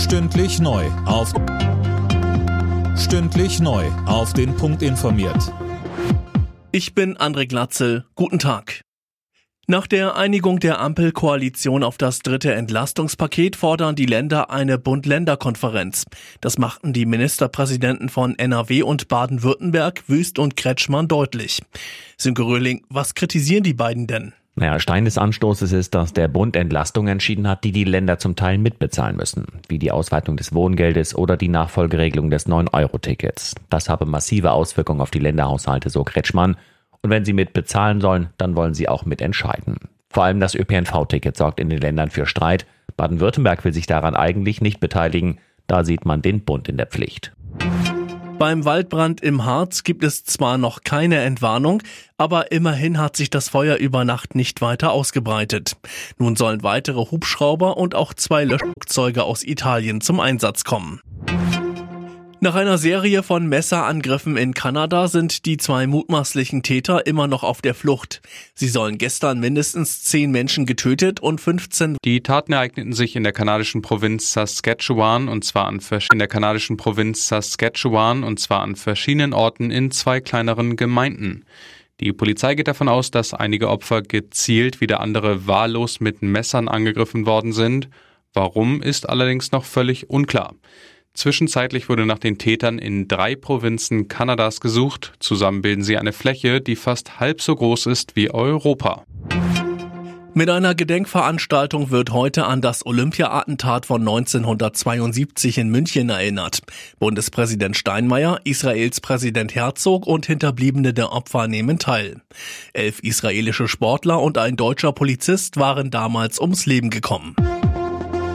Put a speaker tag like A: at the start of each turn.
A: Stündlich neu auf Stündlich neu auf den Punkt informiert.
B: Ich bin André Glatzel. Guten Tag. Nach der Einigung der Ampelkoalition auf das dritte Entlastungspaket fordern die Länder eine Bund-Länder-Konferenz. Das machten die Ministerpräsidenten von NRW und Baden-Württemberg, Wüst und Kretschmann deutlich. Sönke Röhling, was kritisieren die beiden denn?
C: Naja, Stein des Anstoßes ist, dass der Bund Entlastungen entschieden hat, die die Länder zum Teil mitbezahlen müssen, wie die Ausweitung des Wohngeldes oder die Nachfolgeregelung des 9-Euro-Tickets. Das habe massive Auswirkungen auf die Länderhaushalte, so Kretschmann. Und wenn sie mit bezahlen sollen, dann wollen sie auch mitentscheiden. Vor allem das ÖPNV-Ticket sorgt in den Ländern für Streit. Baden-Württemberg will sich daran eigentlich nicht beteiligen. Da sieht man den Bund in der Pflicht.
B: Beim Waldbrand im Harz gibt es zwar noch keine Entwarnung, aber immerhin hat sich das Feuer über Nacht nicht weiter ausgebreitet. Nun sollen weitere Hubschrauber und auch zwei Löschflugzeuge aus Italien zum Einsatz kommen. Nach einer Serie von Messerangriffen in Kanada sind die zwei mutmaßlichen Täter immer noch auf der Flucht. Sie sollen gestern mindestens zehn Menschen getötet und 15.
D: Die Taten ereigneten sich in der kanadischen Provinz Saskatchewan und zwar an in der kanadischen Provinz Saskatchewan und zwar an verschiedenen Orten in zwei kleineren Gemeinden. Die Polizei geht davon aus, dass einige Opfer gezielt, wieder andere wahllos mit Messern angegriffen worden sind. Warum ist allerdings noch völlig unklar. Zwischenzeitlich wurde nach den Tätern in drei Provinzen Kanadas gesucht. Zusammen bilden sie eine Fläche, die fast halb so groß ist wie Europa.
B: Mit einer Gedenkveranstaltung wird heute an das Olympia-Attentat von 1972 in München erinnert. Bundespräsident Steinmeier, Israels Präsident Herzog und Hinterbliebene der Opfer nehmen teil. Elf israelische Sportler und ein deutscher Polizist waren damals ums Leben gekommen.